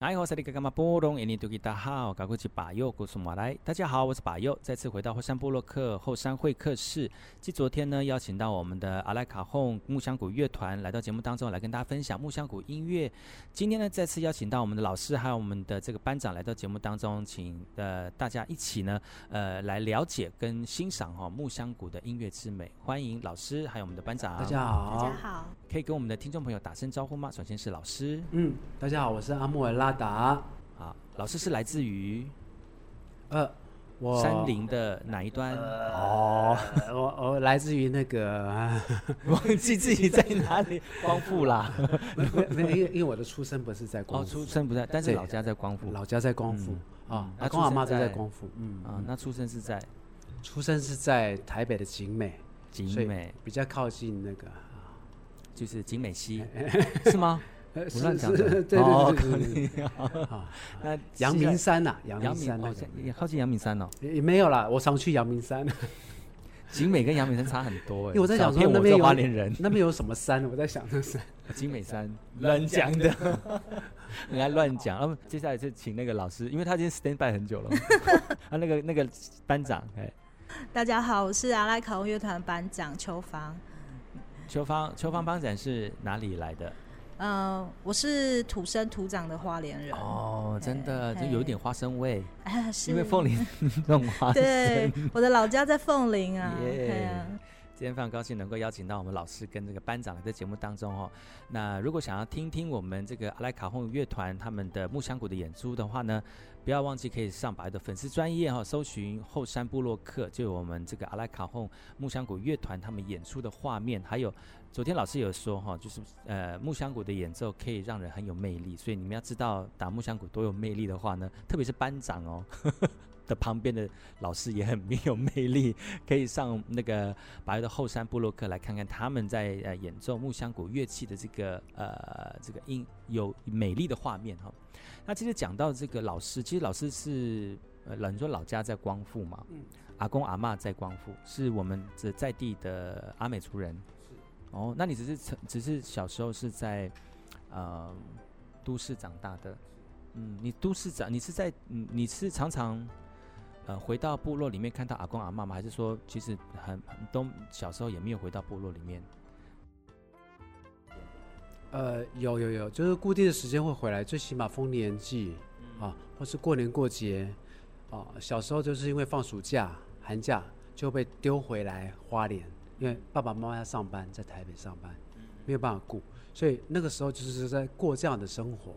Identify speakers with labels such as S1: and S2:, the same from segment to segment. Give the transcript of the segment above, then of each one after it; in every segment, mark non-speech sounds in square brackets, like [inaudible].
S1: 哎，我是你干嘛波动？印尼多吉大好，赶快去把右告诉马来。大家好，我是把右，再次回到后山部落客后山会客室。继昨天呢，邀请到我们的阿莱卡洪木香谷乐团来到节目当中，来跟大家分享木香谷音乐。今天呢，再次邀请到我们的老师还有我们的这个班长来到节目当中，请呃大家一起呢，呃来了解跟欣赏哈、哦、木香谷的音乐之美。欢迎老师还有我们的班长。
S2: 大家好，
S3: 大家好，
S1: 可以跟我们的听众朋友打声招呼吗？首先是老师，
S2: 嗯，大家好，我是阿木尔拉。阿达，
S1: 啊，老师是来自于，
S2: 呃，我
S1: 山林的哪一端？
S2: 呃、哦，我我来自于那个，[laughs]
S1: 忘记自己在哪里，光复啦。
S2: 没有，因为因为我的出生不是在光复，
S1: 哦，出生不在，但是老家在光复，
S2: 老家在光复啊，阿公阿妈都在光复，嗯
S1: 啊，那出生是在，
S2: 出生是在台北的景美，
S1: 景美。
S2: 比较靠近那个，
S1: 就是景美溪，[laughs] 是吗？
S2: 不乱讲的，对对对对。啊，[laughs] 那阳明山呐，阳明山
S1: 也靠近阳明山哦。
S2: 也没有啦，我常去阳明山。[laughs]
S1: 景美跟阳明山差很多哎。
S2: 因为我在想说那边有花莲人那边有什么山？我在想这是 [laughs]
S1: 景美山，乱讲的，人家乱讲。那么接下来就请那个老师，因为他已经 stand by 很久了。啊，那个那个班长，哎，
S3: 大家好，我是阿拉卡洪乐团班长邱芳。
S1: 邱芳，邱芳班长是哪里来的？
S3: 嗯、呃，我是土生土长的花莲人
S1: 哦，真的就有一点花生味，[laughs]
S3: 啊、是
S1: 因为凤林那 [laughs] 种花生。
S3: 对，我的老家在凤林啊。Yeah. 啊
S1: 今天非常高兴能够邀请到我们老师跟这个班长来在节目当中哦。那如果想要听听我们这个阿莱卡红乐团他们的木香鼓的演出的话呢，不要忘记可以上白的粉丝专业哈，搜寻后山部落客，就有我们这个阿拉卡洪木香谷乐团他们演出的画面。还有昨天老师有说哈，就是呃木香谷的演奏可以让人很有魅力，所以你们要知道打木香谷多有魅力的话呢，特别是班长哦。[laughs] 的旁边的老师也很没有魅力，可以上那个把右的后山部落克来看看他们在呃演奏木香鼓乐器的这个呃这个音有美丽的画面哈。那其实讲到这个老师，其实老师是呃，你说老家在光复嘛，嗯，阿公阿妈在光复，是我们这在地的阿美族人，是哦，那你只是只是小时候是在呃都市长大的，嗯，你都市长，你是在嗯你是常常。呃，回到部落里面看到阿公阿妈吗？还是说其实很很都小时候也没有回到部落里面？
S2: 呃，有有有，就是固定的时间会回来，最起码丰年祭、嗯、啊，或是过年过节啊。小时候就是因为放暑假、寒假就被丢回来花莲，因为爸爸妈妈要上班，在台北上班，没有办法顾，所以那个时候就是在过这样的生活。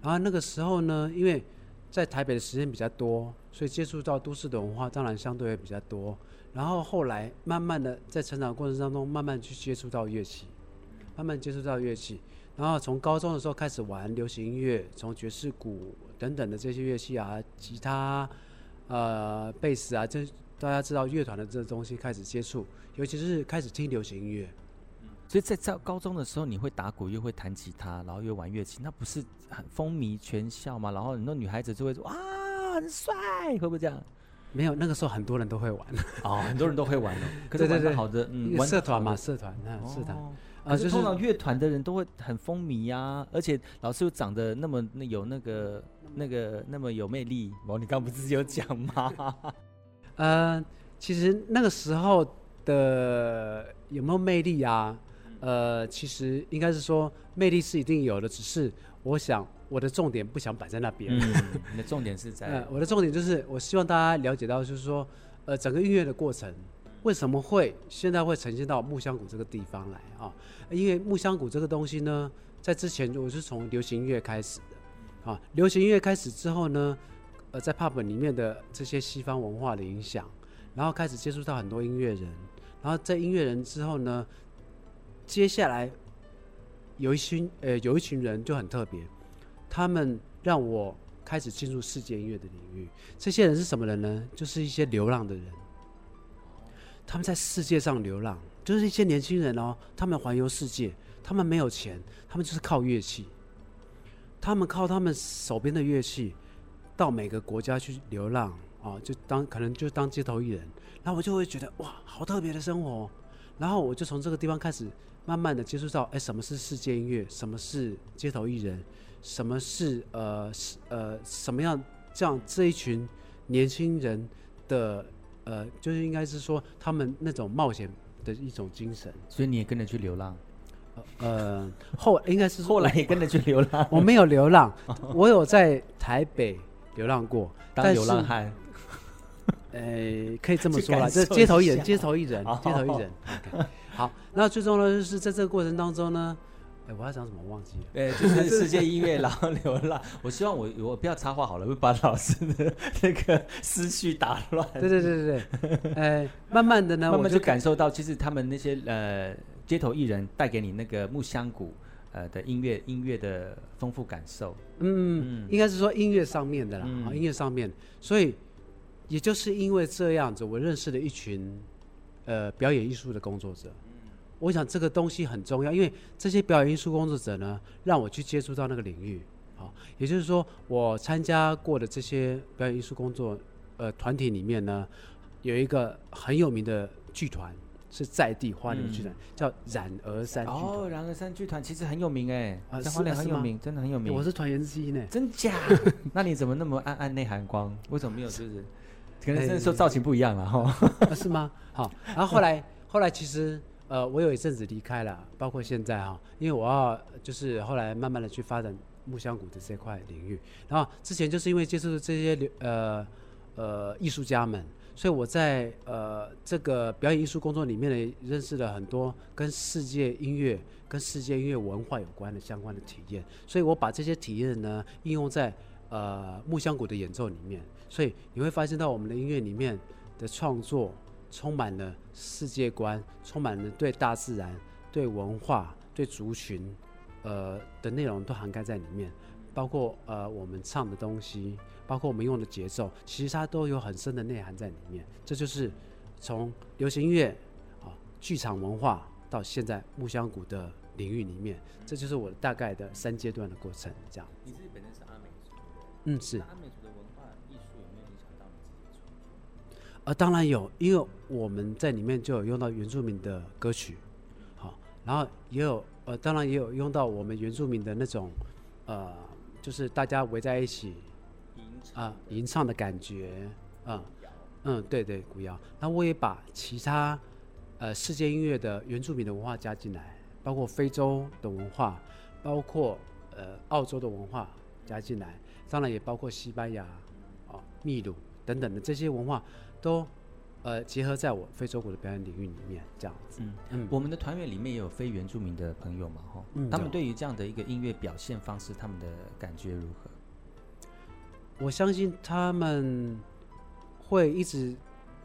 S2: 然后那个时候呢，因为在台北的时间比较多，所以接触到都市的文化当然相对也比较多。然后后来慢慢的在成长过程当中，慢慢去接触到乐器，慢慢接触到乐器。然后从高中的时候开始玩流行音乐，从爵士鼓等等的这些乐器啊，吉他、呃贝斯啊，这大家知道乐团的这东西开始接触，尤其是开始听流行音乐。
S1: 所以在在高中的时候，你会打鼓又会弹吉他，然后又玩乐器，那不是很风靡全校吗？然后很多女孩子就会说哇，很帅，会不会这样？
S2: 没有，那个时候很多人都会玩 [laughs]
S1: 哦，很多人都会玩哦。[laughs] 可是玩的好的，嗯，
S2: 社团嘛，社团嗯，社团
S1: 啊，就是通常乐团的人都会很风靡呀，而且老师又长得那么那有那个那个那么有魅力。哦，你刚不是有讲吗？
S2: 嗯，[laughs] 其实那个时候的有没有魅力啊？呃，其实应该是说魅力是一定有的，只是我想我的重点不想摆在那边。
S1: 嗯，你的重点是在？[laughs]
S2: 呃，我的重点就是我希望大家了解到，就是说，呃，整个音乐的过程为什么会现在会呈现到木香谷这个地方来啊？因为木香谷这个东西呢，在之前我是从流行音乐开始的啊，流行音乐开始之后呢，呃，在 pub 里面的这些西方文化的影响，然后开始接触到很多音乐人，然后在音乐人之后呢。接下来有一群呃，有一群人就很特别，他们让我开始进入世界音乐的领域。这些人是什么人呢？就是一些流浪的人，他们在世界上流浪，就是一些年轻人哦。他们环游世界，他们没有钱，他们就是靠乐器，他们靠他们手边的乐器到每个国家去流浪啊，就当可能就当街头艺人。然后我就会觉得哇，好特别的生活。然后我就从这个地方开始。慢慢的接触到，哎，什么是世界音乐？什么是街头艺人？什么是呃呃什么样这样这一群年轻人的呃，就是应该是说他们那种冒险的一种精神。
S1: 所以你也跟着去流浪？
S2: 呃，后应该是 [laughs]
S1: 后来也跟着去流浪。
S2: 我没有流浪，我有在台北流浪过，
S1: 当流浪汉。
S2: 呃，[laughs] 可以这么说啦，这街头艺人，街头艺人，街头艺人。好，那最重要的就是在这个过程当中呢，哎，我要讲什么忘记了。
S1: 对，就是世界音乐然后流浪。我希望我我不要插话好了，会把老师的那个思绪打乱。
S2: 对对对对对，呃，慢慢的呢，
S1: 慢慢就感受到，其实他们那些呃街头艺人带给你那个木香鼓呃的音乐音乐的丰富感受。
S2: 嗯，应该是说音乐上面的啦，啊，音乐上面，所以。也就是因为这样子，我认识了一群，呃，表演艺术的工作者。我想这个东西很重要，因为这些表演艺术工作者呢，让我去接触到那个领域。好，也就是说，我参加过的这些表演艺术工作，呃，团体里面呢，有一个很有名的剧团，是在地花莲剧团，嗯、叫冉儿山剧团。
S1: 哦，冉儿山剧团其实很有名哎，在花莲很有名，真的很有名。
S2: 我是团员之一呢。
S1: 真假？[laughs] 那你怎么那么暗暗内含光？为什么没有？就是。可能是说造型不一样了哈，
S2: 是吗？好，然后后来后来其实呃，我有一阵子离开了，包括现在哈，因为我要就是后来慢慢的去发展木香鼓的这块领域，然后之前就是因为接触这些呃呃艺术家们，所以我在呃这个表演艺术工作里面呢，认识了很多跟世界音乐跟世界音乐文化有关的相关的体验，所以我把这些体验呢应用在呃木香鼓的演奏里面。所以你会发现到我们的音乐里面的创作充满了世界观，充满了对大自然、对文化、对族群，呃的内容都涵盖在里面，包括呃我们唱的东西，包括我们用的节奏，其实它都有很深的内涵在里面。这就是从流行音乐啊、剧场文化到现在木香谷的领域里面，这就是我大概的三阶段的过程。这样。
S1: 你自己本身是阿美族？
S2: 嗯，是。呃，当然有，因为我们在里面就有用到原住民的歌曲，好，然后也有呃，当然也有用到我们原住民的那种，呃，就是大家围在一起，啊，吟唱的感觉，嗯，嗯，对对，古谣。那我也把其他呃世界音乐的原住民的文化加进来，包括非洲的文化，包括呃澳洲的文化加进来，当然也包括西班牙、哦秘鲁等等的这些文化。都，呃，结合在我非洲鼓的表演领域里面，这样子。嗯
S1: 嗯，我们的团员里面也有非原住民的朋友嘛，哈、嗯，他们对于这样的一个音乐表现方式，他们的感觉如何？
S2: 我相信他们会一直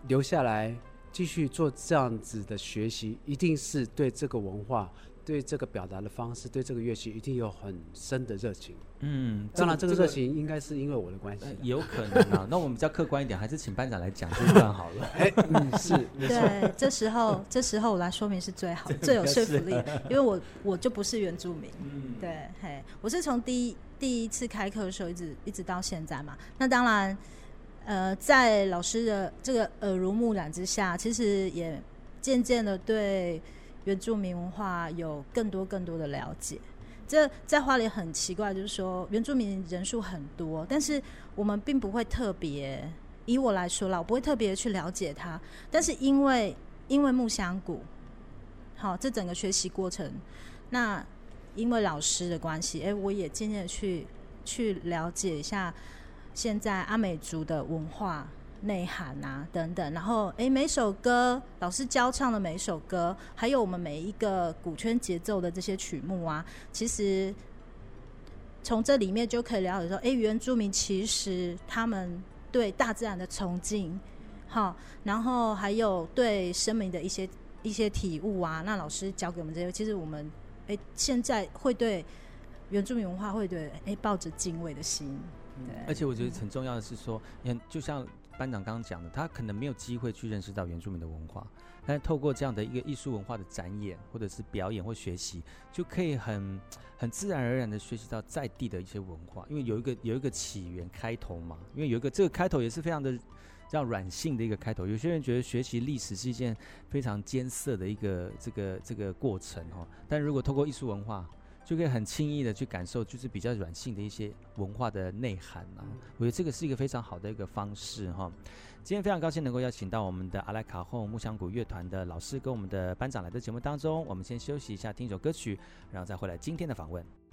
S2: 留下来，继续做这样子的学习，一定是对这个文化。对这个表达的方式，对这个乐器一定有很深的热情。
S1: 嗯，
S2: 当然，这个热情应该是因为我的关系。
S1: 呃、有可能啊，[laughs] 那我们比较客观一点，还是请班长来讲这段好了。[laughs]
S2: 哎，嗯，是，
S3: 对，这时候，[laughs] 这时候我来说明是最好、最有说服力，因为我我就不是原住民。嗯，对，嘿，我是从第一第一次开课的时候一直一直到现在嘛。那当然，呃，在老师的这个耳濡目染之下，其实也渐渐的对。原住民文化有更多更多的了解，这在花莲很奇怪，就是说原住民人数很多，但是我们并不会特别，以我来说啦，我不会特别去了解它。但是因为因为木箱谷，好，这整个学习过程，那因为老师的关系，哎、我也渐渐去去了解一下现在阿美族的文化。内涵啊，等等，然后诶，每首歌老师教唱的每首歌，还有我们每一个鼓圈节奏的这些曲目啊，其实从这里面就可以了解说，诶，原住民其实他们对大自然的崇敬，好，然后还有对生命的一些一些体悟啊，那老师教给我们这些，其实我们诶现在会对原住民文化会对诶抱着敬畏的心，对，
S1: 而且我觉得很重要的是说，你看就像。班长刚刚讲的，他可能没有机会去认识到原住民的文化，但是透过这样的一个艺术文化的展演，或者是表演或学习，就可以很很自然而然的学习到在地的一些文化，因为有一个有一个起源开头嘛，因为有一个这个开头也是非常的这样软性的一个开头。有些人觉得学习历史是一件非常艰涩的一个这个这个过程哦，但如果透过艺术文化就可以很轻易的去感受，就是比较软性的一些文化的内涵啊。我觉得这个是一个非常好的一个方式哈。今天非常高兴能够邀请到我们的阿莱卡后木香谷乐团的老师跟我们的班长来到节目当中。我们先休息一下，听一首歌曲，然后再回来今天的访问。